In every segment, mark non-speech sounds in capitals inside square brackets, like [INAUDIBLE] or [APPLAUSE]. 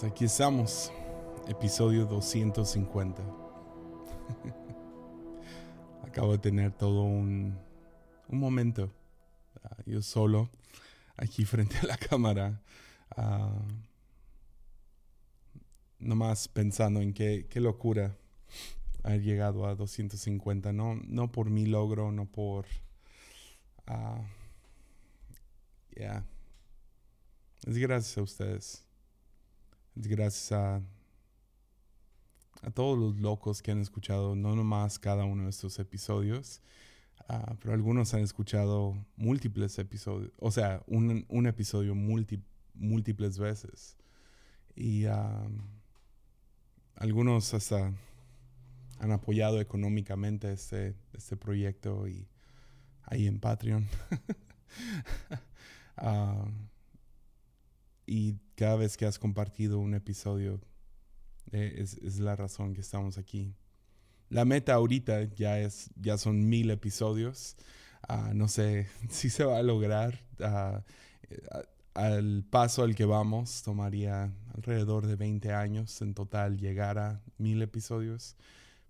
Pues aquí estamos, episodio 250. [LAUGHS] Acabo de tener todo un, un momento, ah, yo solo, aquí frente a la cámara, uh, nomás pensando en qué, qué locura haber llegado a 250, no, no por mi logro, no por... Uh, ya. Es gracias a ustedes. Gracias a, a todos los locos que han escuchado no nomás cada uno de estos episodios, uh, pero algunos han escuchado múltiples episodios, o sea, un, un episodio multi, múltiples veces. Y uh, algunos hasta han apoyado económicamente este, este proyecto y ahí en Patreon. uh, [LAUGHS] y cada vez que has compartido un episodio eh, es, es, la razón que estamos aquí. La meta ahorita ya es ya son mil episodios. Uh, no sé [LAUGHS] si se va a lograr. Uh, al paso al que vamos tomaría alrededor de 20 años en total llegar a mil episodios.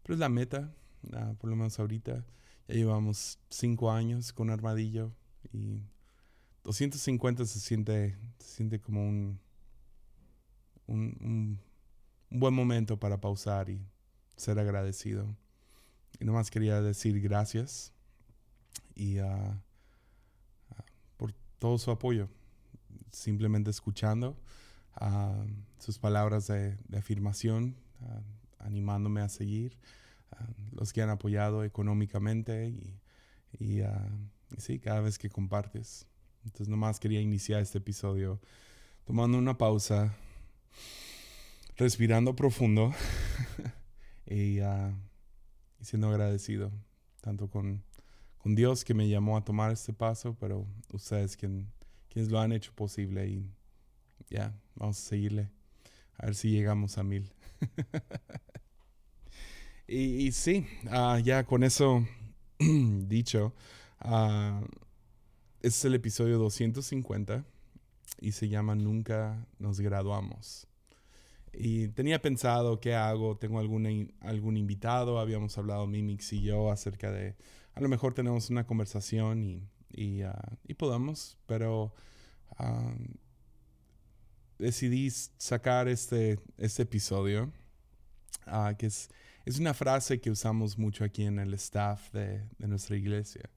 Pero es la meta, uh, por lo menos ahorita. Ya llevamos cinco años con Armadillo y 250 se siente, se siente como un, un, un, buen momento para pausar y ser agradecido. Y nomás quería decir gracias y uh, por todo su apoyo. Simplemente escuchando uh, sus palabras de, de afirmación, animándome a seguir, los que han apoyado económicamente y, y, y sí, cada vez que compartes. Entonces nomás quería iniciar este episodio tomando una pausa, respirando profundo [LAUGHS] y, uh, siendo agradecido tanto con, con, Dios que me llamó a tomar este paso, pero ustedes quien, quienes lo han hecho posible y ya, vamos a seguirle. A ver si llegamos a mil. [LAUGHS] y, y, sí, uh, ya con eso [CLEARS THROAT] dicho, uh, este es el episodio 250 y se llama Nunca nos graduamos. Y tenía pensado qué hago, tengo algún, algún invitado, habíamos hablado Mimix y yo acerca de, a lo mejor tenemos una conversación y, y, uh, y podamos, pero uh, decidí sacar este, este episodio, uh, que es, es una frase que usamos mucho aquí en el staff de, de nuestra iglesia.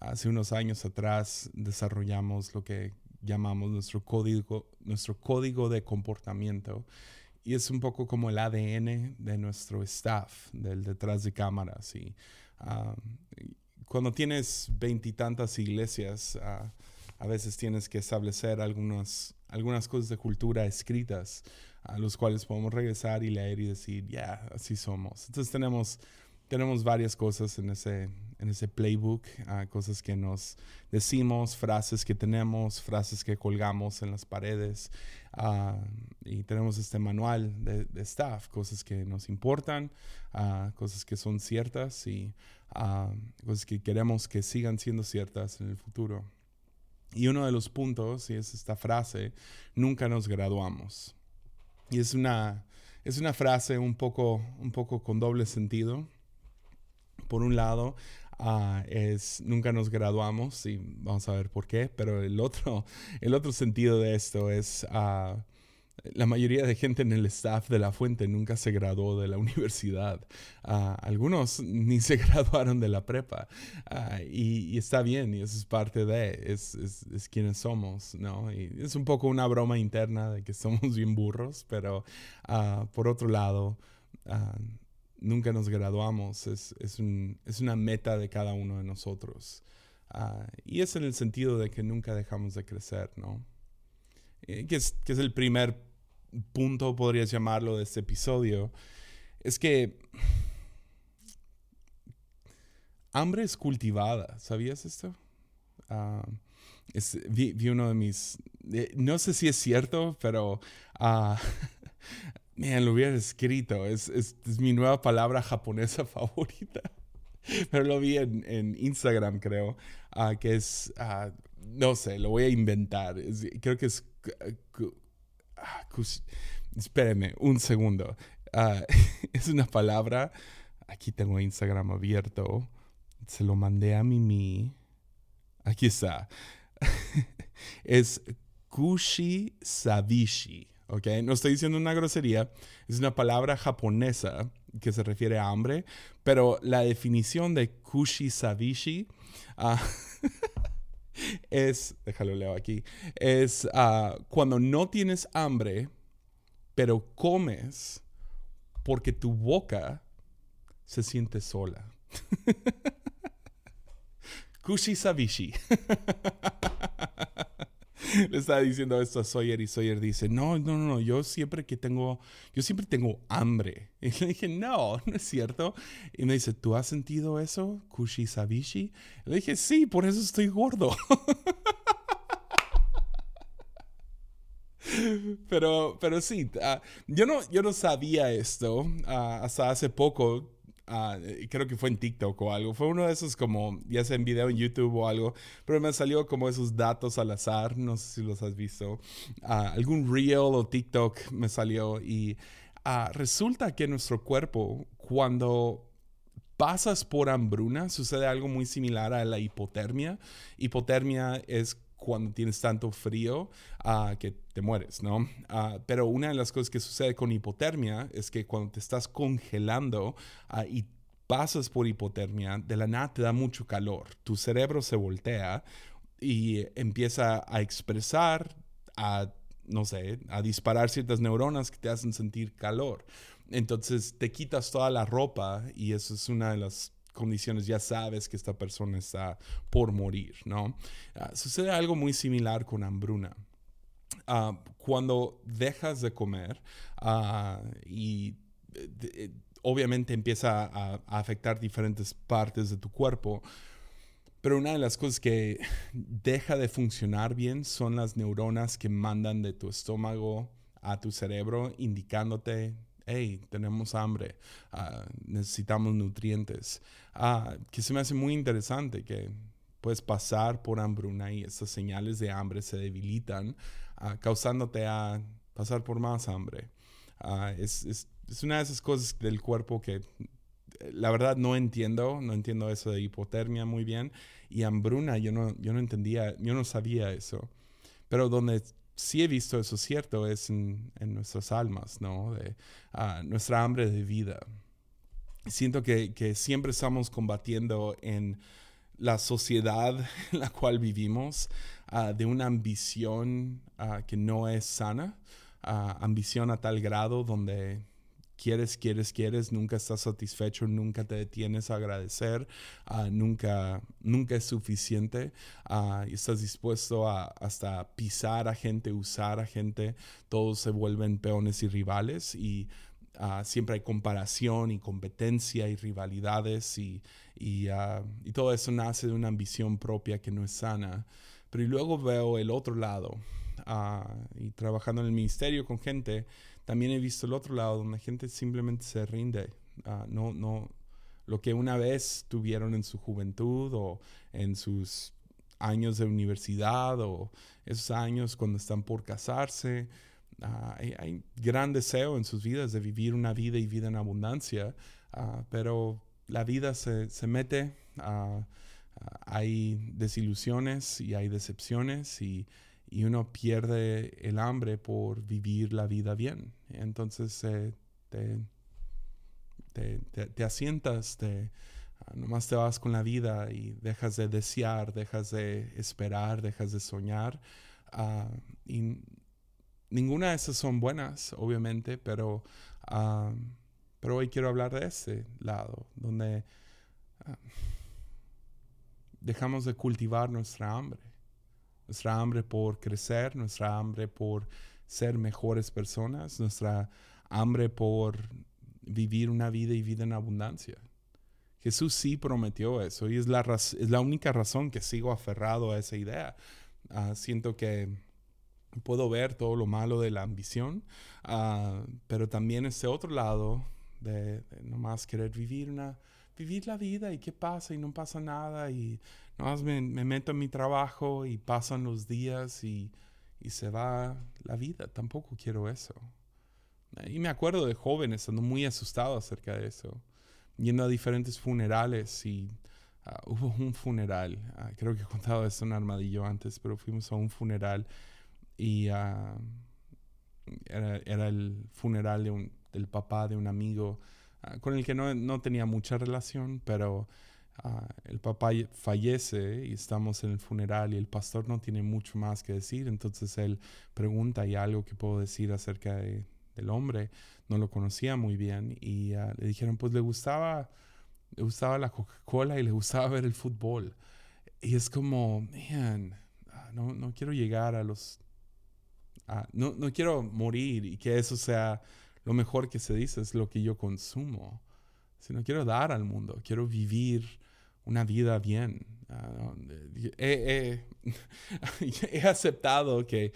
Hace unos años atrás desarrollamos lo que llamamos nuestro código, nuestro código de comportamiento y es un poco como el ADN de nuestro staff, del detrás de cámaras. Y uh, cuando tienes veintitantas iglesias, uh, a veces tienes que establecer algunas, algunas cosas de cultura escritas a los cuales podemos regresar y leer y decir, ya, así somos. Entonces tenemos, tenemos varias cosas en ese, en ese playbook, uh, cosas que nos decimos, frases que tenemos, frases que colgamos en las paredes. Uh, y tenemos este manual de, de, staff, cosas que nos importan, uh, cosas que son ciertas y cosas que queremos que sigan siendo ciertas en el futuro. Y uno de los puntos, y es esta frase, nunca nos graduamos. Y es una, es una frase un poco, un poco con doble sentido. Por un lado, Uh, es nunca nos graduamos y vamos a ver por qué, pero el otro, [LAUGHS] el otro sentido de esto es uh, la mayoría de gente en el staff de la fuente nunca se graduó de la [LAUGHS] universidad. Uh, algunos ni se [LAUGHS] graduaron de la prepa y, y, está bien y eso es parte de, es, es, es, quienes somos, ¿no? Y es un poco una broma interna de que somos bien burros, pero por otro lado nunca nos graduamos, es, es, un, es, una meta de cada uno de nosotros. Uh, y es en el sentido de que nunca dejamos de crecer, ¿no? Eh, que, es, que es el primer punto, podrías llamarlo, de este episodio. Es que hambre es cultivada, ¿sabías esto? Es, vi, vi, uno de mis, eh, no sé si es cierto, pero uh, [LAUGHS] Man, lo hubiera escrito. Es, es, es, mi nueva palabra japonesa [LAUGHS] favorita. Pero lo vi en, en Instagram, creo. Uh, que es. Uh, no sé, lo voy a inventar. Creo que es. Uh, espérenme un segundo. Ah, [LAUGHS] es una palabra, aquí tengo Instagram abierto, se lo mandé a Mimi. Aquí está. [LAUGHS] es kushi sabishi. ¿Ok? No estoy diciendo una grosería, es una palabra japonesa que se refiere a hambre, pero la definición de kushi sabishi ah, [LAUGHS] es, déjalo leo aquí, es ah, cuando no tienes hambre, pero comes porque tu boca se siente sola. [LAUGHS] Kushi Sabishi. [LAUGHS] [LAUGHS] Le estaba diciendo esto a Sawyer y Sawyer dice, no, no, no, yo siempre que tengo, yo siempre tengo hambre. [LAUGHS] Y le dije, no, no es cierto. Y me dice, ¿tú has sentido eso, Kushi Sabishi? le dije, sí, por eso estoy gordo. [LAUGHS] pero, pero sí, ah, yo, no, yo no sabía esto ah, hasta hace poco. Ah, creo que fue en TikTok o algo. Fue uno de esos como, ya sea en video en YouTube o algo, pero me salió como esos datos al azar, no sé si los has visto. algún reel o TikTok me salió y resulta que nuestro cuerpo, cuando pasas por hambruna, sucede algo muy similar a la hipotermia. Hipotermia es cuando tienes tanto frío ah, que te mueres, ¿no? Ah, pero una de las cosas que sucede con hipotermia es que cuando te estás congelando ah, y pasas por hipotermia, de la nada te da mucho calor. Tu cerebro se voltea y empieza a expresar, a, no sé, a disparar ciertas neuronas que te hacen sentir calor. Entonces te quitas toda la ropa y eso es una de las condiciones ya sabes que esta persona está por morir, ¿no? Ah, sucede algo muy similar con hambruna. Ah, cuando dejas de comer ah, y eh, obviamente empieza a, afectar diferentes partes de tu cuerpo, pero una de las cosas que [LAUGHS] deja de funcionar bien son las neuronas que mandan de tu estómago a tu cerebro indicándote hey, tenemos hambre, ah, necesitamos nutrientes, ah, que se me hace muy interesante que puedes pasar por hambruna y esas señales de hambre se debilitan, ah, causándote a pasar por más hambre. Es, es, es, una de esas cosas del cuerpo que la verdad no entiendo, no entiendo eso de hipotermia muy bien y hambruna yo no, yo no entendía, yo no sabía eso. Pero donde sí he visto eso cierto es en, nuestras almas, ¿no? De ah, nuestra hambre de vida. Siento que, siempre estamos combatiendo en la sociedad [LAUGHS] en la cual vivimos, ah, de una ambición ah, que no es sana, ambición a tal grado donde quieres, quieres, quieres, nunca estás satisfecho, nunca te detienes a agradecer, ah, nunca, nunca es suficiente uh, y estás dispuesto a hasta pisar a gente, usar a gente, todos se vuelven peones y rivales y uh, siempre hay comparación y competencia y rivalidades y, y, y todo eso nace de una ambición propia que no es sana. Pero luego veo el otro lado. y trabajando en el ministerio con gente, también he visto el otro lado, donde la gente simplemente se rinde. Ah, no, no, lo que una vez tuvieron en su juventud o en sus años de universidad o esos años cuando están por casarse. Ah, hay, gran deseo en sus vidas de vivir una vida y vida en abundancia, ah, pero la vida se, se mete, hay desilusiones y hay decepciones y y uno pierde el hambre por vivir la vida bien. Entonces eh, te, te, asientas, te, ah, nomás te vas con la vida y dejas de desear, dejas de esperar, dejas de soñar. Ah, y ninguna de esas son buenas, obviamente, pero, ah, pero hoy quiero hablar de ese lado, donde dejamos de cultivar nuestra hambre nuestra hambre por crecer, nuestra hambre por ser mejores personas, nuestra hambre por vivir una vida y vida en abundancia. Jesús sí prometió eso y es la, es la única razón que sigo aferrado a esa idea. Ah, siento que puedo ver todo lo malo de la ambición, ah, pero también ese otro lado de, de nomás querer vivir una vivir la vida y qué pasa y no pasa nada y no me, me meto en mi trabajo y pasan los días y, y, se va la vida. Tampoco quiero eso. Y me acuerdo de jóvenes estando muy asustado acerca de eso, yendo a diferentes funerales y ah, hubo un funeral, ah, creo que he contado esto en Armadillo antes, pero fuimos a un funeral y ah, era, el funeral de un, del papá de un amigo con el que no, no, tenía mucha relación, pero el papá fallece y estamos en el funeral y el pastor no tiene mucho más que decir, entonces él pregunta, ¿hay algo que puedo decir acerca de, del hombre? No lo conocía muy bien y le dijeron, pues le gustaba, le gustaba la Coca-Cola y le gustaba ver el fútbol. Y es como, man, no, no quiero llegar a los... no, no quiero morir y que eso sea lo mejor que se dice, es lo que yo consumo sino quiero dar al mundo, quiero vivir una vida bien. Ah, [LAUGHS] he, aceptado que,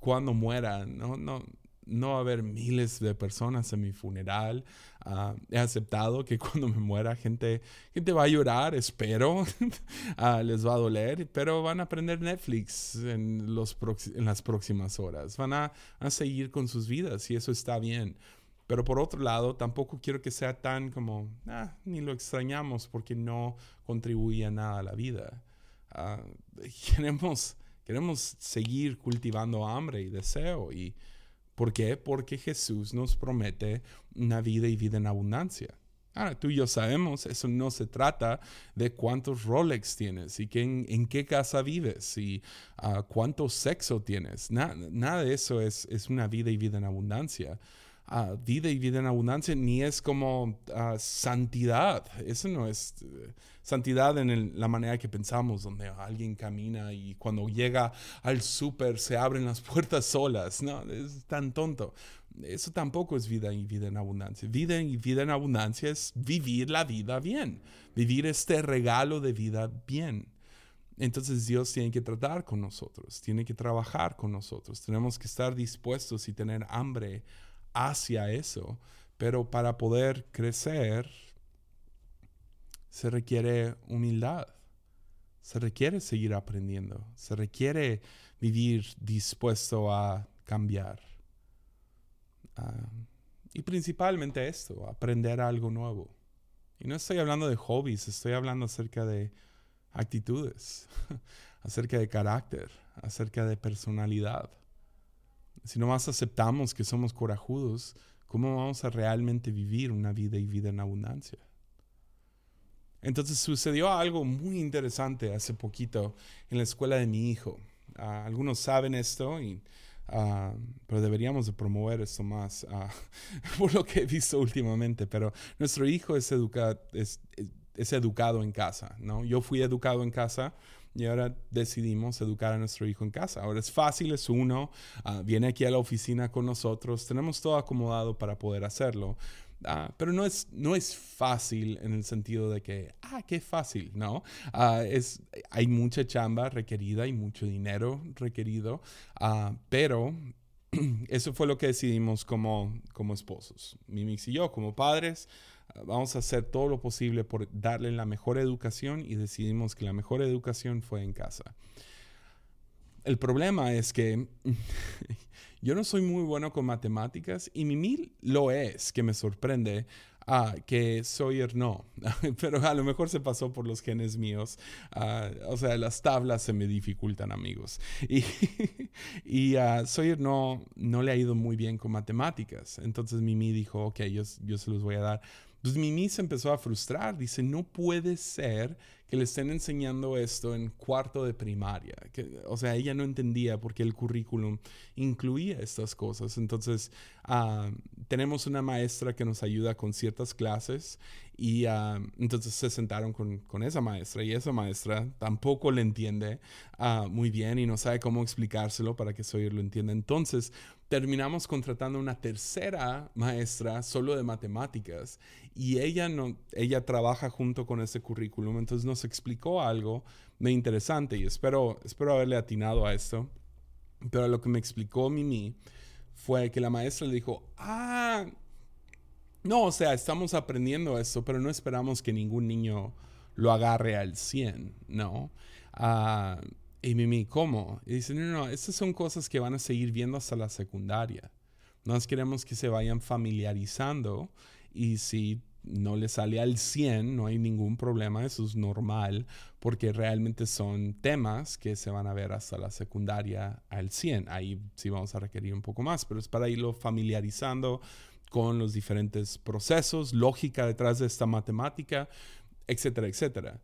cuando muera, no, no, no va a haber miles de personas en mi funeral. Ah, he aceptado que cuando me muera gente, gente va a llorar, espero, [LAUGHS] ah, les va a doler, pero van a aprender Netflix en, los en las próximas horas. Van a, a seguir con sus vidas y eso está bien. Pero por otro lado, tampoco quiero que sea tan como, ah, ni lo extrañamos porque no contribuye a nada a la vida. Ah, [LAUGHS] queremos, queremos seguir cultivando hambre y deseo. ¿Y por qué? Porque Jesús nos promete una vida y vida en abundancia. Ahora, tú y yo sabemos, eso no se trata de cuántos Rolex tienes y que en, qué casa vives y uh, cuánto sexo tienes. nada de eso es, es una vida y vida en abundancia vida y vida en abundancia, ni es como santidad. Eso no es eh, santidad en la manera que pensamos, donde alguien camina y cuando llega al súper se abren las [LAUGHS] puertas solas. No, es tan tonto. Eso tampoco es vida y vida en abundancia. Vida y vida en abundancia es vivir la vida bien, vivir este regalo de vida bien. Entonces Dios tiene que tratar con nosotros, tiene que trabajar con nosotros, tenemos que estar dispuestos y tener hambre hacia eso, pero para poder crecer se requiere humildad, se requiere seguir aprendiendo, se requiere vivir dispuesto a cambiar. Ah, y principalmente esto, aprender algo nuevo. Y no estoy hablando de hobbies, estoy hablando acerca de actitudes, [LAUGHS] acerca de carácter, acerca de personalidad. Si no más aceptamos que somos corajudos, ¿cómo vamos a realmente vivir una vida y vida en abundancia? Entonces sucedió algo muy interesante hace poquito en la escuela de mi hijo. Ah, algunos saben esto, y, ah, pero deberíamos de promover esto más ah, [LAUGHS] por lo que he visto últimamente. Pero nuestro hijo es, es, es educado en casa, ¿no? Yo fui educado en casa y ahora decidimos educar a nuestro hijo en casa. Ahora es fácil, es uno, ah, viene aquí a la oficina con nosotros, tenemos todo acomodado para poder hacerlo. Ah, pero no es, no es fácil en el sentido de que, ah, qué fácil, ¿no? Ah, es, hay mucha chamba requerida y mucho dinero requerido, pero [CLEARS THROAT] eso fue lo que decidimos como, como esposos, Mimix y yo, como padres vamos a hacer todo lo posible por darle la mejor educación y decidimos que la mejor educación fue en casa. El problema es que [LAUGHS] yo no soy muy bueno con matemáticas y Mimi lo es, que me sorprende ah, que Sawyer no, [LAUGHS] pero a lo mejor se pasó por los genes míos. Ah, o sea, las tablas se me dificultan, amigos. Y, [LAUGHS] y uh, Sawyer no, no le ha ido muy bien con matemáticas. Entonces Mimi dijo, ok, yo, yo se los voy a dar. Entonces Mimi se empezó a frustrar. Dice, no puede ser que le estén enseñando esto en cuarto de primaria. o sea, ella no entendía por qué el currículum incluía estas cosas. Entonces, ah, tenemos una maestra que nos ayuda con ciertas clases y ah, entonces se sentaron con, con, esa maestra y esa maestra tampoco le entiende ah, muy bien y no sabe cómo explicárselo para que Sawyer lo entienda. Entonces, terminamos contratando una tercera maestra solo de matemáticas y ella no ella trabaja junto con ese currículum entonces nos explicó algo de interesante y espero espero haberle atinado a esto pero lo que me explicó Mimi fue que la maestra le dijo ah no o sea estamos aprendiendo esto pero no esperamos que ningún niño lo agarre al 100 no ah y Mimi, ¿cómo? Y dice, no, no, estas son cosas que van a seguir viendo hasta la secundaria. Nos queremos que se vayan familiarizando y si no le sale al 100, no hay ningún problema, eso es normal, porque realmente son temas que se van a ver hasta la secundaria al 100. Ahí sí vamos a requerir un poco más, pero es para irlo familiarizando con los diferentes procesos, lógica detrás de esta matemática, etcétera, etcétera.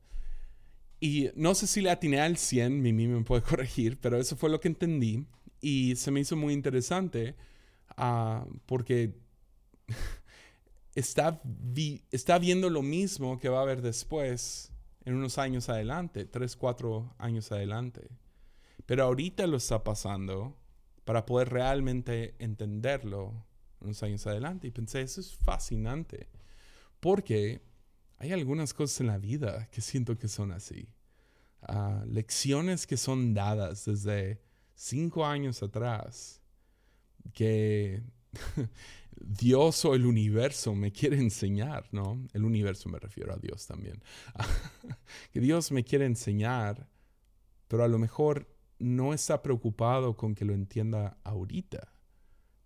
Y no sé si le atiné al 100, Mimi me puede [LAUGHS] corregir, pero eso fue lo que entendí y se me hizo muy interesante uh, porque [LAUGHS] está, está viendo lo mismo que va a haber después en unos años adelante, tres, cuatro años adelante. Pero ahorita lo está pasando para poder realmente entenderlo unos años adelante. Y pensé, eso es fascinante, porque hay algunas cosas en la vida que siento que son así. Ah, lecciones que son dadas desde cinco años atrás, que [LAUGHS] Dios o el universo me quiere enseñar, ¿no? El universo me refiero a Dios también. [LAUGHS] que Dios me quiere enseñar, pero a lo mejor no está preocupado con que lo entienda ahorita,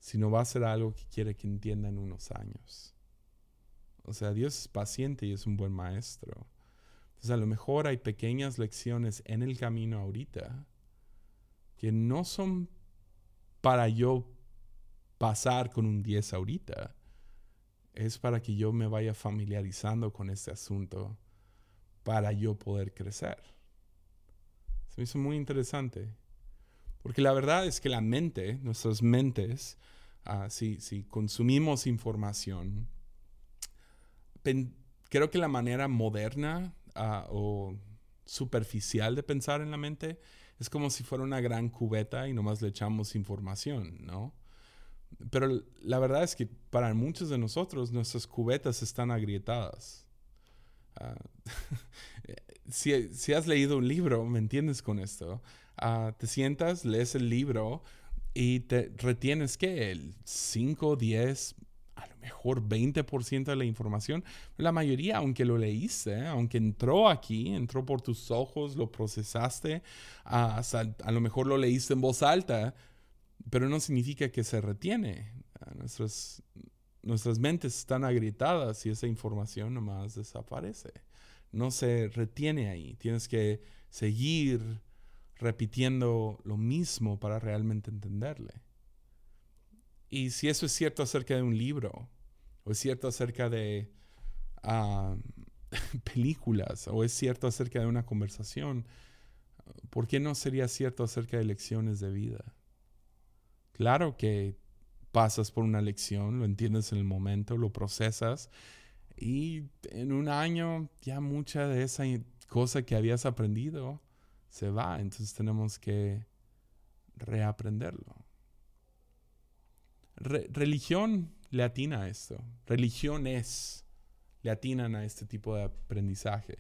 sino va a ser algo que quiere que entienda en unos años. O sea, Dios es paciente y es un buen maestro. Entonces a lo mejor hay pequeñas lecciones en el camino ahorita que no son para yo pasar con un 10 ahorita. Es para que yo me vaya familiarizando con este asunto para yo poder crecer. Se me hizo muy interesante. Porque la verdad es que la mente, nuestras mentes, ah, si, consumimos información, creo que la manera moderna ah, o superficial de pensar en la mente es como si fuera una gran cubeta y nomás le echamos información, ¿no? Pero la verdad es que para muchos de nosotros nuestras cubetas están agrietadas. Ah, [LAUGHS] si, has leído un libro, ¿me entiendes con esto? Ah, te sientas, lees el libro y te retienes que el 5, 10, a lo mejor 20% de la información. La mayoría, aunque lo leíste, aunque entró aquí, entró por tus ojos, lo procesaste, ah, a lo mejor lo leíste en voz alta, pero no significa que se retiene. Ah, nuestras, nuestras mentes están agrietadas y esa información nomás desaparece. No se retiene ahí. Tienes que seguir repitiendo lo mismo para realmente entenderle. Y si eso es cierto acerca de un libro, o es cierto acerca de ah, [LAUGHS] películas, o es cierto acerca de una conversación, ¿por qué no sería cierto acerca de lecciones de vida? Claro que pasas por una lección, lo entiendes en el momento, lo procesas y en un año ya mucha de esa cosa que habías aprendido se va, entonces tenemos que reaprenderlo. religión le atina a esto, religiones le atinan a este tipo de aprendizaje.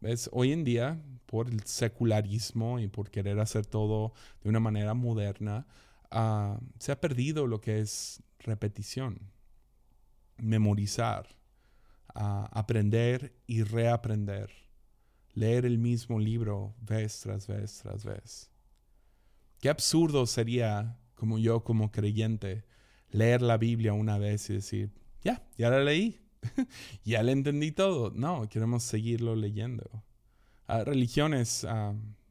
¿Ves? Hoy en día, por el secularismo y por querer hacer todo de una manera moderna, Ah, se ha perdido lo que es repetición, memorizar, ah, aprender y reaprender, leer el mismo libro vez tras vez tras vez. Qué absurdo sería, como yo como creyente, leer la Biblia una vez y decir, ya, ya la leí, [LAUGHS] ya le entendí todo. No, queremos seguirlo leyendo. Ah, religiones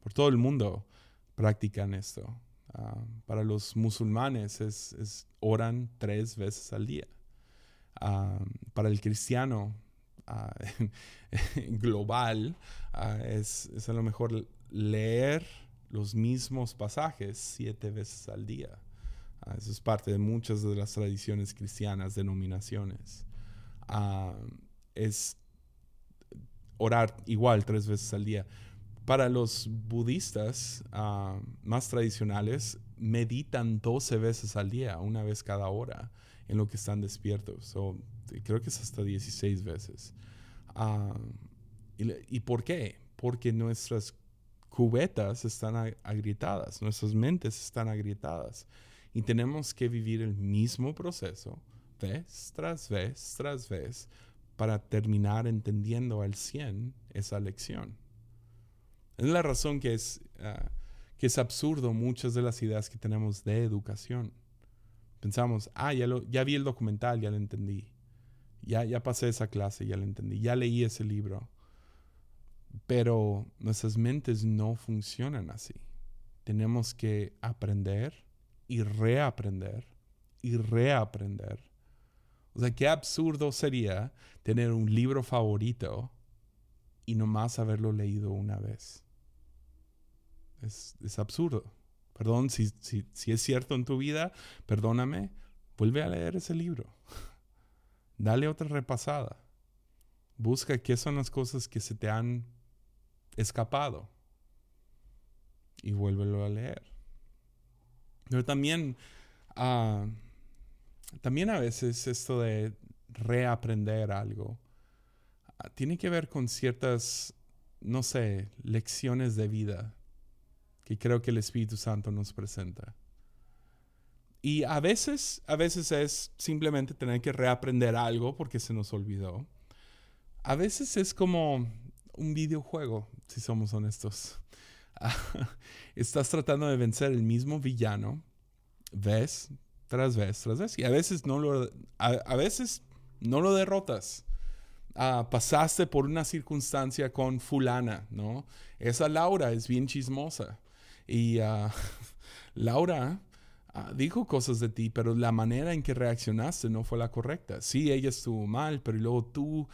por todo el mundo practican esto. Ah, para los musulmanes es, oran tres veces al día. Ah, para el cristiano ah, [LAUGHS] global es, es, a lo mejor leer los mismos pasajes siete veces al día. eso es parte de muchas de las tradiciones cristianas, denominaciones. es orar igual tres veces al día para los budistas más tradicionales, meditan 12 veces al día, una vez cada hora, en lo que están despiertos. Creo que es hasta 16 veces. Ah, y, por qué? Porque nuestras cubetas están agrietadas, nuestras mentes están agrietadas. Y tenemos que vivir el mismo proceso, vez tras vez tras vez, para terminar entendiendo al 100 esa lección. Es la razón que es, ah, que es absurdo muchas de las ideas que tenemos de educación. Pensamos, ah, ya vi el documental, ya lo entendí. Ya, ya pasé esa clase, ya lo entendí. Ya leí ese libro. Pero nuestras mentes no funcionan así. Tenemos que aprender y reaprender y reaprender. O sea, qué absurdo sería tener un libro favorito y nomás haberlo leído una vez. Es, es absurdo. Perdón, si, si, si, es cierto en tu vida, perdóname, vuelve a leer ese libro. [LAUGHS] Dale otra repasada. Busca qué son las cosas que se te han escapado y vuélvelo a leer. Pero también, uh, también a veces esto de reaprender algo uh, tiene que ver con ciertas, no sé, lecciones de vida que creo que el Espíritu Santo nos presenta. Y a veces, a veces es simplemente tener que reaprender algo porque se nos olvidó. A veces es como un videojuego, si somos honestos. [LAUGHS] Estás tratando de vencer el mismo villano vez tras vez tras vez. Y a veces no lo, a, veces no lo derrotas. Ah, pasaste por una circunstancia con fulana, ¿no? Esa Laura es bien chismosa. Y uh, [LAUGHS] Laura uh, dijo cosas de ti, pero la manera en que reaccionaste no fue la correcta. Sí, ella estuvo mal, pero luego tú,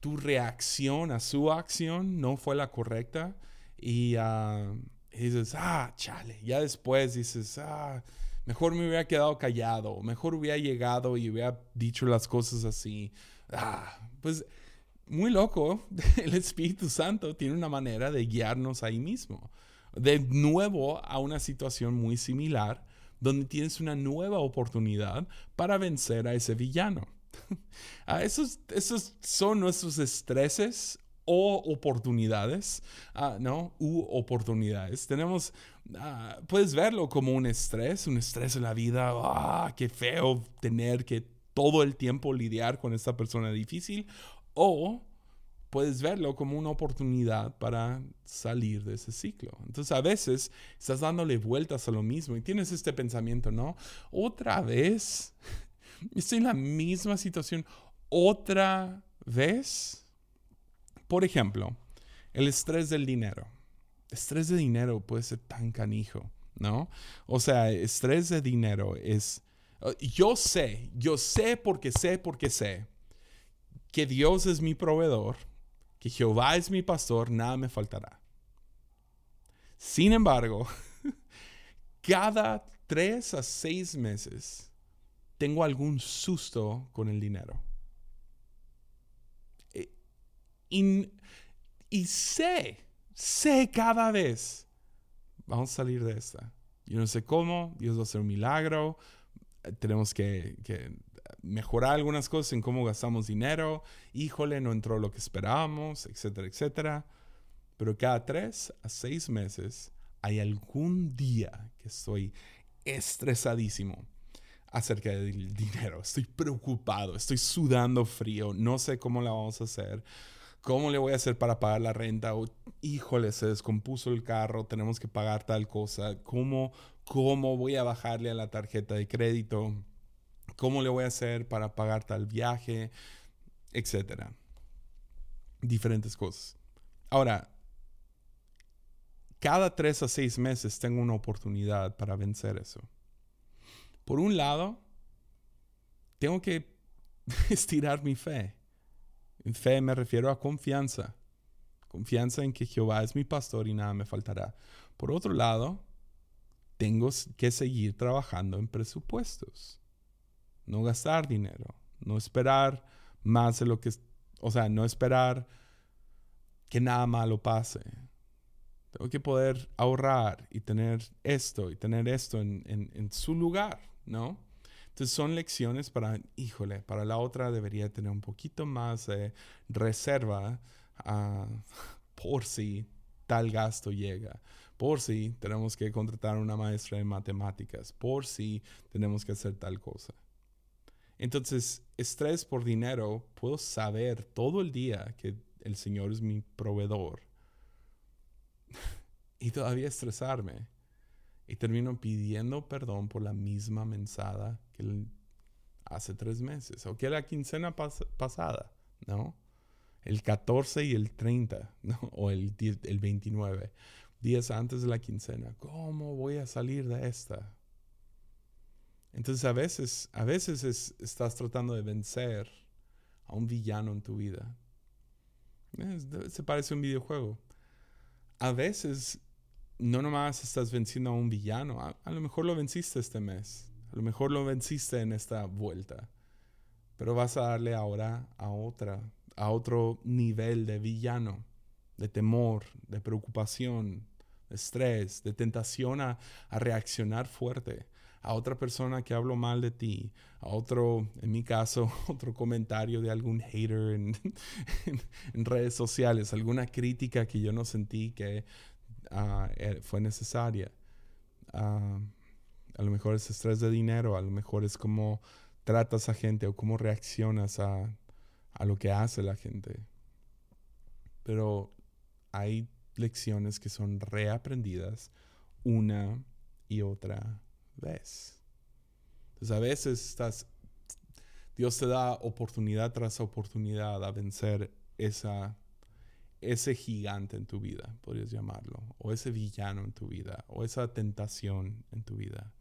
tu reacción a su acción no fue la correcta. Y, uh, y dices, ah, chale. Ya después dices, ah, mejor me hubiera quedado callado, mejor hubiera llegado y hubiera dicho las cosas así. Ah, pues muy loco, [LAUGHS] el Espíritu Santo tiene una manera de guiarnos ahí mismo de nuevo a una situación muy similar donde tienes una nueva oportunidad para vencer a ese villano. [LAUGHS] Ah, esos, esos son nuestros estreses o oportunidades, ah, ¿no? U oportunidades. Tenemos, ah, puedes verlo como un estrés, un estrés en la vida, ah, qué feo tener que todo el tiempo lidiar con esta persona difícil, o puedes verlo como una oportunidad para salir de ese ciclo. Entonces a veces estás dándole vueltas a lo mismo y tienes este pensamiento, ¿no? Otra vez, [LAUGHS] estoy en la misma situación, otra vez. Por ejemplo, el estrés del dinero. Estrés de dinero puede ser tan canijo, ¿no? O sea, estrés de dinero es... Yo sé, yo sé porque sé porque sé que Dios es mi proveedor que Jehová es mi pastor, nada me faltará. Sin embargo, [LAUGHS] cada tres a seis meses tengo algún susto con el dinero. E, y, sé, sé cada vez, vamos a salir de esta. Yo no sé cómo, Dios va a hacer un milagro, tenemos que mejorar algunas cosas en cómo gastamos dinero, híjole, no entró lo que esperábamos, etcétera, etcétera. Pero cada tres a seis meses hay algún día que estoy estresadísimo acerca del dinero. Estoy preocupado, estoy sudando frío, no sé cómo la vamos a hacer. ¿Cómo le voy a hacer para pagar la renta? O, híjole, se descompuso el carro, tenemos que pagar tal cosa. ¿Cómo, ¿Cómo voy a bajarle a la tarjeta de crédito? ¿Cómo le voy a hacer para pagar tal viaje? Etcétera. Diferentes cosas. Ahora, cada tres a seis meses tengo una oportunidad para vencer eso. Por un lado, tengo que [LAUGHS] estirar mi fe. En fe me refiero a confianza. Confianza en que Jehová es mi pastor y nada me faltará. Por otro lado, tengo que seguir trabajando en presupuestos no gastar dinero, no esperar más de lo que, o sea, no esperar que nada malo pase. Tengo que poder ahorrar y tener esto y tener esto en, su lugar, ¿no? Entonces son lecciones para, híjole, para la otra debería tener un poquito más de reserva ah, [LAUGHS] por si tal gasto llega, por si tenemos que contratar una maestra de matemáticas, por si tenemos que hacer tal cosa. Entonces, estrés por dinero, puedo saber todo el día que el Señor es mi proveedor [LAUGHS] y todavía estresarme y termino pidiendo perdón por la misma mensada que hace tres meses o que la quincena pasada, ¿no? El 14 y el 30, [LAUGHS] ¿no? O el, el 29, días antes de la quincena. ¿Cómo voy a salir de esta? Entonces a veces, a veces estás tratando de vencer a un villano en tu vida. se parece a un videojuego. A veces no nomás estás venciendo a un villano, a, lo mejor lo venciste este mes, a lo mejor lo venciste en esta vuelta, pero vas a darle ahora a otra, a otro nivel de villano, de temor, de preocupación, de estrés, de tentación a, a reaccionar fuerte, a otra persona que habló mal de ti, a otro, en mi caso, [LAUGHS] otro comentario de algún hater [LAUGHS] en, redes sociales, alguna crítica que yo no sentí que Ah, eh, fue necesaria. Ah, a lo mejor es estrés de dinero, a lo mejor es cómo tratas a gente o cómo reaccionas a, a lo que hace la gente. Pero hay lecciones que son reaprendidas una y otra vez. Entonces a veces estás, Dios te da oportunidad tras oportunidad a vencer esa ese gigante en tu vida, podrías llamarlo, o ese villano en tu vida, o esa tentación en tu vida.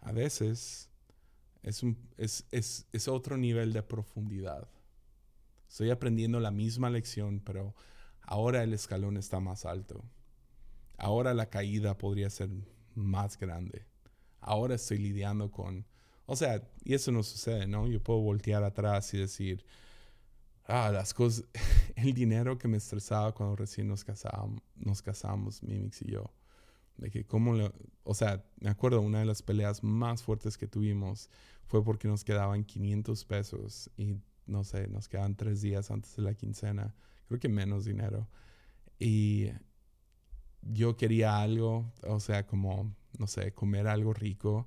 A veces es, un, es, es, es otro nivel de profundidad. Estoy aprendiendo la misma lección, pero ahora el escalón está más alto. Ahora la caída podría ser más grande. Ahora estoy lidiando con... O sea, y eso no sucede, ¿no? Yo puedo voltear atrás y decir, ah, las cosas, [LAUGHS] el dinero que me estresaba cuando recién nos casamos, nos casamos, Mimix y yo. De que cómo le, o sea, me acuerdo una de las peleas más fuertes que tuvimos fue porque nos quedaban 500 pesos y no sé, nos quedaban tres días antes de la quincena, creo que menos dinero. Y yo quería algo, o sea, como, no sé, comer algo rico.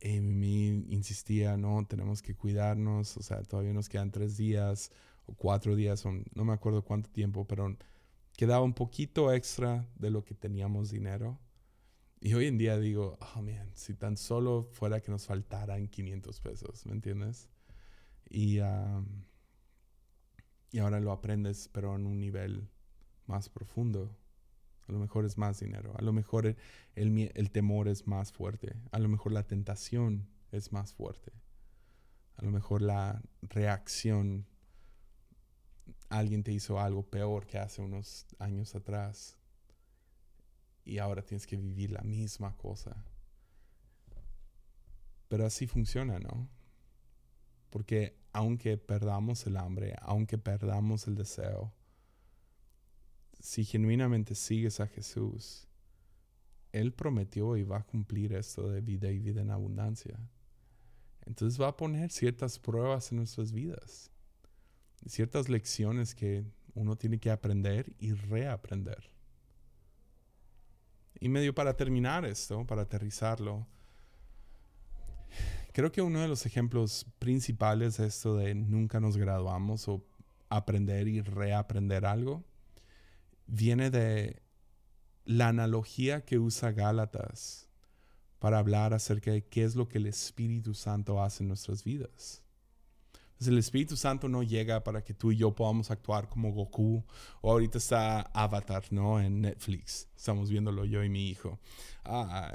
Y mí insistía, no, tenemos que cuidarnos, o sea, todavía nos quedan tres días, cuatro días, no me acuerdo cuánto tiempo, pero quedaba un poquito extra de lo que teníamos dinero. Y hoy en día digo, oh man, si tan solo fuera que nos faltaran 500 pesos, ¿me entiendes? Y, y ahora lo aprendes, pero en un nivel más profundo. A lo mejor es más dinero, a lo mejor el, temor es más fuerte, a lo mejor la tentación es más fuerte, a lo mejor la reacción alguien te hizo algo peor que hace unos años atrás y ahora tienes que vivir la misma cosa. Pero así funciona, ¿no? Porque aunque perdamos el hambre, aunque perdamos el deseo, si genuinamente sigues a Jesús, Él prometió y va a cumplir esto de vida y vida en abundancia. Entonces va a poner ciertas pruebas en nuestras vidas ciertas lecciones que uno tiene que aprender y reaprender. Y medio para terminar esto, para aterrizarlo, creo que uno de los ejemplos principales de esto de nunca nos graduamos o aprender y reaprender algo, viene de la analogía que usa Gálatas para hablar acerca de qué es lo que el Espíritu Santo hace en nuestras vidas el Espíritu Santo no llega para que tú y yo podamos actuar como Goku. O ahorita está Avatar, ¿no? En Netflix. Estamos viéndolo yo y mi hijo. Ah,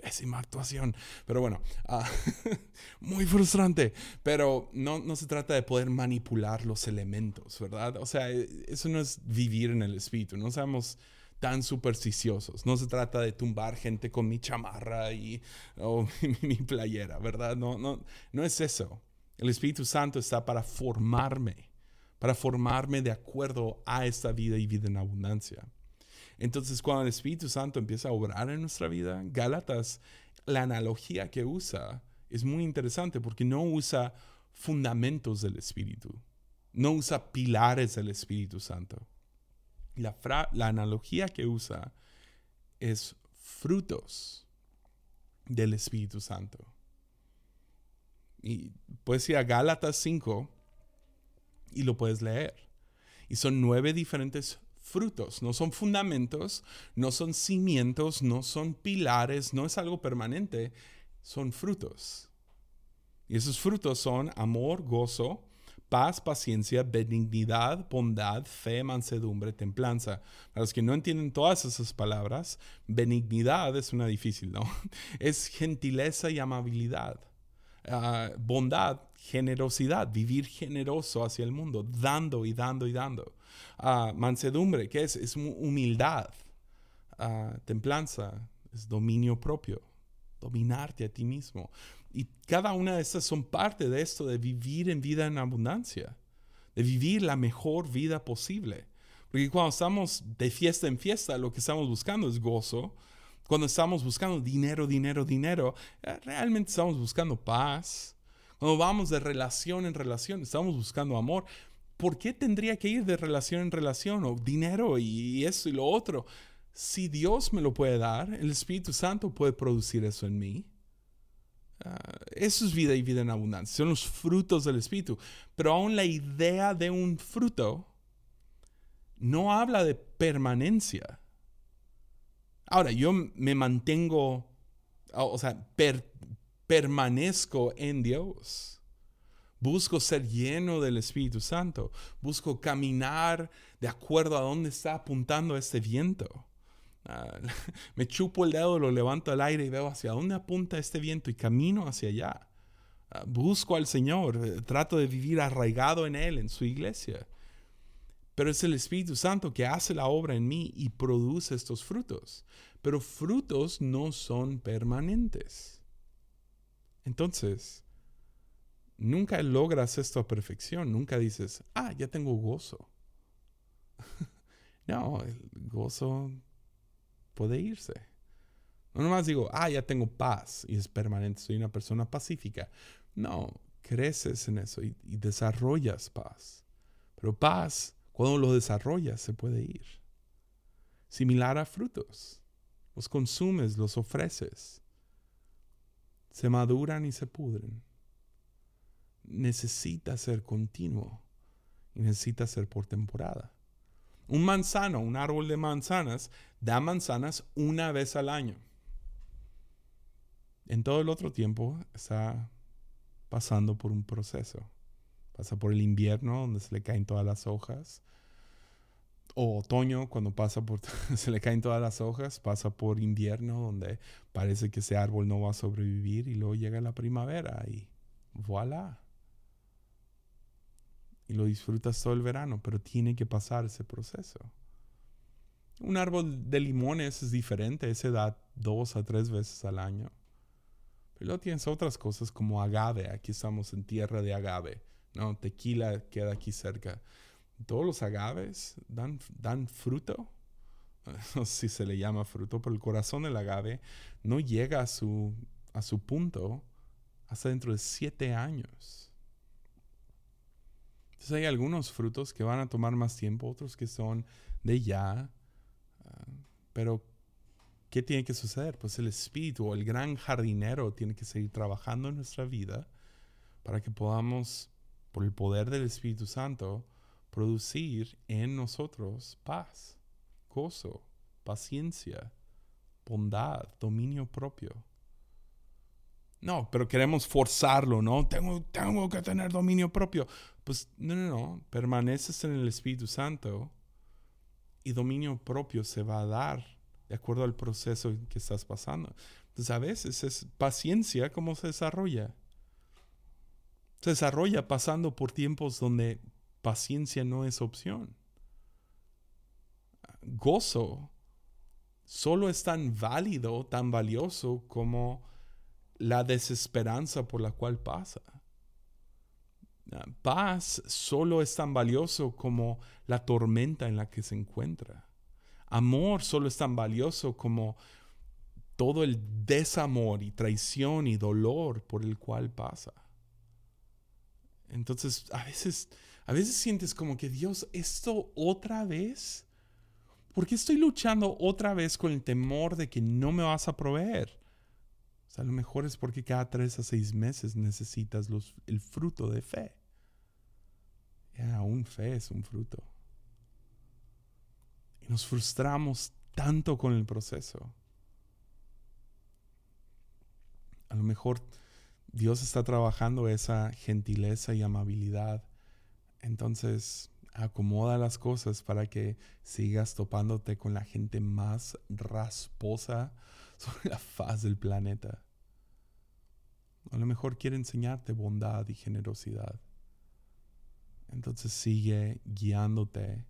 pésima actuación. Pero bueno, ah, [LAUGHS] muy frustrante. Pero no, no se trata de poder manipular los elementos, ¿verdad? O sea, eso no es vivir en el Espíritu. No seamos tan supersticiosos. No se trata de tumbar gente con mi chamarra y o [LAUGHS] mi, playera, ¿verdad? No, no, no es eso. El Espíritu Santo está para formarme, para formarme de acuerdo a esta vida y vida en abundancia. Entonces, cuando el Espíritu Santo empieza a obrar en nuestra vida, Gálatas, la analogía que usa es muy interesante porque no usa fundamentos del Espíritu, no usa pilares del Espíritu Santo. La, la analogía que usa es frutos del Espíritu Santo. Y puedes ir a Gálatas 5 y lo puedes leer. Y son nueve diferentes frutos, no son fundamentos, no son cimientos, no son pilares, no es algo permanente, son frutos. Y esos frutos son amor, gozo, paz, paciencia, benignidad, bondad, fe, mansedumbre, templanza. Para los que no entienden todas esas palabras, benignidad es una difícil, ¿no? [LAUGHS] Es gentileza y amabilidad. Ah, bondad, generosidad, vivir generoso hacia el mundo, dando y dando y dando. Uh, mansedumbre, ¿qué es? Es humildad. Uh, templanza, es dominio propio, dominarte a ti mismo. Y cada una de estas son parte de esto, de vivir en vida en abundancia, de vivir la mejor vida posible. Porque cuando estamos de fiesta en fiesta, lo que estamos buscando es gozo. Cuando estamos buscando dinero, dinero, dinero, eh, realmente estamos buscando paz. Cuando vamos de relación en relación, estamos buscando amor. ¿Por qué tendría que ir de relación en relación o dinero y eso y lo otro? Si Dios me lo puede dar, el Espíritu Santo puede producir eso en mí. Ah, eso es vida y vida en abundancia. Son los frutos del Espíritu. Pero aún la idea de un fruto no habla de permanencia. Ahora, yo me mantengo, o sea, permanezco en Dios. Busco ser lleno del Espíritu Santo. Busco caminar de acuerdo a dónde está apuntando este viento. Ah, [LAUGHS] me chupo el dedo, lo levanto al aire y veo hacia dónde apunta este viento y camino hacia allá. Ah, busco al Señor, eh, trato de vivir arraigado en Él, en su iglesia. Pero es el Espíritu Santo que hace la obra en mí y produce estos frutos. Pero frutos no son permanentes. Entonces, nunca logras esto a perfección. Nunca dices, ah, ya tengo gozo. [LAUGHS] no, el gozo puede irse. No nomás digo, ah, ya tengo paz y es permanente, soy una persona pacífica. No, creces en eso y, y desarrollas paz. Pero paz, cuando lo desarrollas, se puede ir. Similar a frutos. Los consumes, los ofreces. Se maduran y se pudren. Necesita ser continuo y necesita ser por temporada. Un manzano, un árbol de manzanas, da manzanas una vez al año. En todo el otro tiempo está pasando por un proceso. Pasa por el invierno, donde se le caen todas las hojas. O otoño, cuando pasa por, [LAUGHS] se le caen todas las hojas. Pasa por invierno, donde parece que ese árbol no va a sobrevivir. Y luego llega la primavera y voilà y lo disfrutas todo el verano, pero tiene que pasar ese proceso. Un árbol de limones es diferente, ese da dos a tres veces al año. Pero luego tienes otras cosas como agave, aquí estamos en tierra de agave, ¿no? Tequila queda aquí cerca. Todos los agaves dan, dan fruto, [LAUGHS] no sé si se le llama fruto, pero el corazón del agave no llega a su, a su punto hasta dentro de siete años. Entonces hay algunos frutos que van a tomar más tiempo, otros que son de ya. Ah, pero, ¿qué tiene que suceder? Pues el Espíritu el gran jardinero tiene que seguir trabajando en nuestra vida para que podamos, por el poder del Espíritu Santo, producir en nosotros paz, gozo, paciencia, bondad, dominio propio. No, pero queremos forzarlo, ¿no? Tengo, tengo que tener dominio propio. Pues no, no, no. Permaneces en el Espíritu Santo y dominio propio se va a dar de acuerdo al proceso que estás pasando. Entonces a veces es paciencia cómo se desarrolla. Se desarrolla pasando por tiempos donde paciencia no es opción. Gozo solo es tan válido, tan valioso como la desesperanza por la cual pasa. Paz solo es tan valioso como la tormenta en la que se encuentra. Amor solo es tan valioso como todo el desamor y traición y dolor por el cual pasa. Entonces, a veces, a veces sientes como que Dios, esto otra vez, ¿por qué estoy luchando otra vez con el temor de que no me vas a proveer? O sea, a lo mejor es porque cada tres a seis meses necesitas los, el fruto de fe. Ya, un fe es un fruto. nos frustramos tanto con el proceso. A lo mejor Dios está trabajando esa gentileza y amabilidad. Entonces, acomoda las cosas para que sigas topándote con la gente más rasposa [LAUGHS] sobre la faz del planeta. A lo mejor quiere enseñarte bondad y generosidad. Entonces sigue guiándote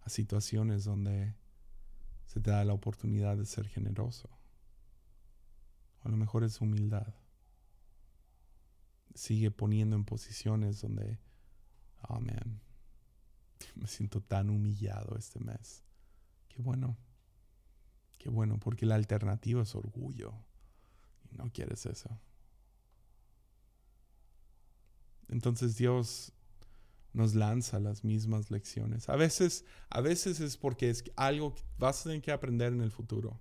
a situaciones donde se te da la oportunidad de ser generoso. A lo mejor es humildad. Sigue poniendo en posiciones donde, oh man, me siento tan humillado este mes. Qué bueno. Qué bueno, porque la alternativa es orgullo. Y no quieres eso. Entonces Dios nos lanza las mismas lecciones. A veces, a veces es porque es algo que vas a tener que aprender en el futuro,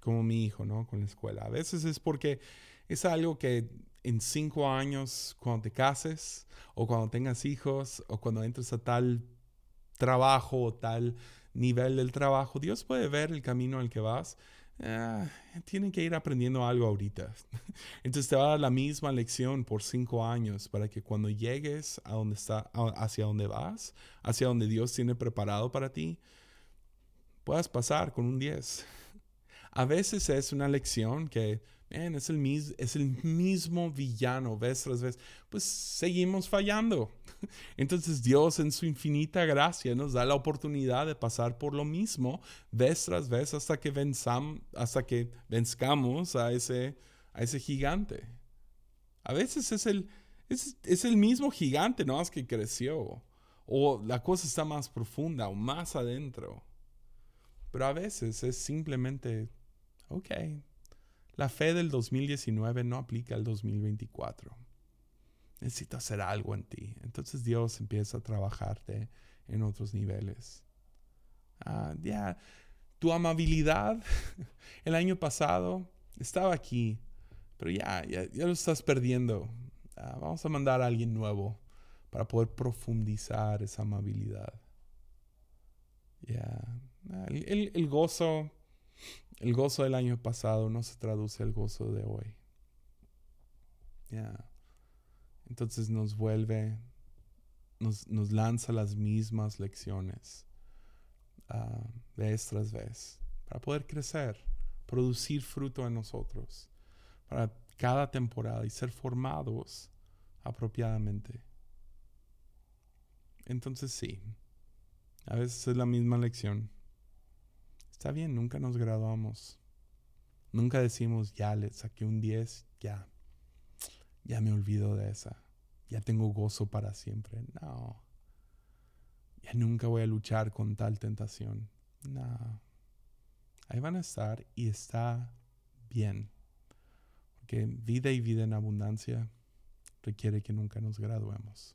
como mi hijo, ¿no? Con la escuela. A veces es porque es algo que en cinco años, cuando te cases, o cuando tengas hijos, o cuando entres a tal trabajo o tal nivel del trabajo, Dios puede ver el camino al que vas Ah, tienen que ir aprendiendo algo ahorita. [LAUGHS] Entonces te va a dar la misma lección por cinco años para que cuando llegues a donde está, hacia donde vas, hacia donde Dios tiene preparado para ti, puedas pasar con un 10. A veces es una lección que es, el es mismo villano vez tras vez. Pues seguimos fallando. [LAUGHS] Entonces Dios en su infinita gracia nos da la oportunidad de pasar por lo mismo vez tras vez hasta que, venzam, hasta que venzcamos a ese, gigante. A veces es el, es, es mismo gigante, no más que creció. O la cosa está más profunda o más adentro. Pero a veces es simplemente, ok, la fe del 2019 no aplica al 2024. Necesito hacer algo en ti. Entonces Dios empieza a trabajarte en otros niveles. Ah, ya, tu amabilidad [LAUGHS] el año pasado estaba aquí, pero ya, ya, lo estás perdiendo. Ah, vamos a mandar a alguien nuevo para poder profundizar esa amabilidad. Ya, ah, el gozo el gozo del año pasado no se traduce al gozo de hoy. Ya. Entonces nos vuelve, nos, lanza las mismas lecciones uh, vez tras vez para poder crecer, producir fruto en nosotros, para cada temporada y ser formados apropiadamente. Entonces sí, a veces es la misma lección Está bien, nunca nos graduamos. Nunca decimos, ya le saqué un 10, ya, ya me olvido de esa. Ya tengo gozo para siempre. No. Ya nunca voy a luchar con tal tentación. No. Ahí van a estar y está bien. Porque vida y vida en abundancia requiere que nunca nos graduemos.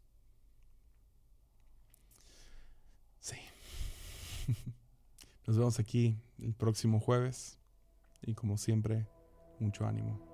Sí. [LAUGHS] Nos vemos aquí el próximo jueves y como siempre, mucho ánimo.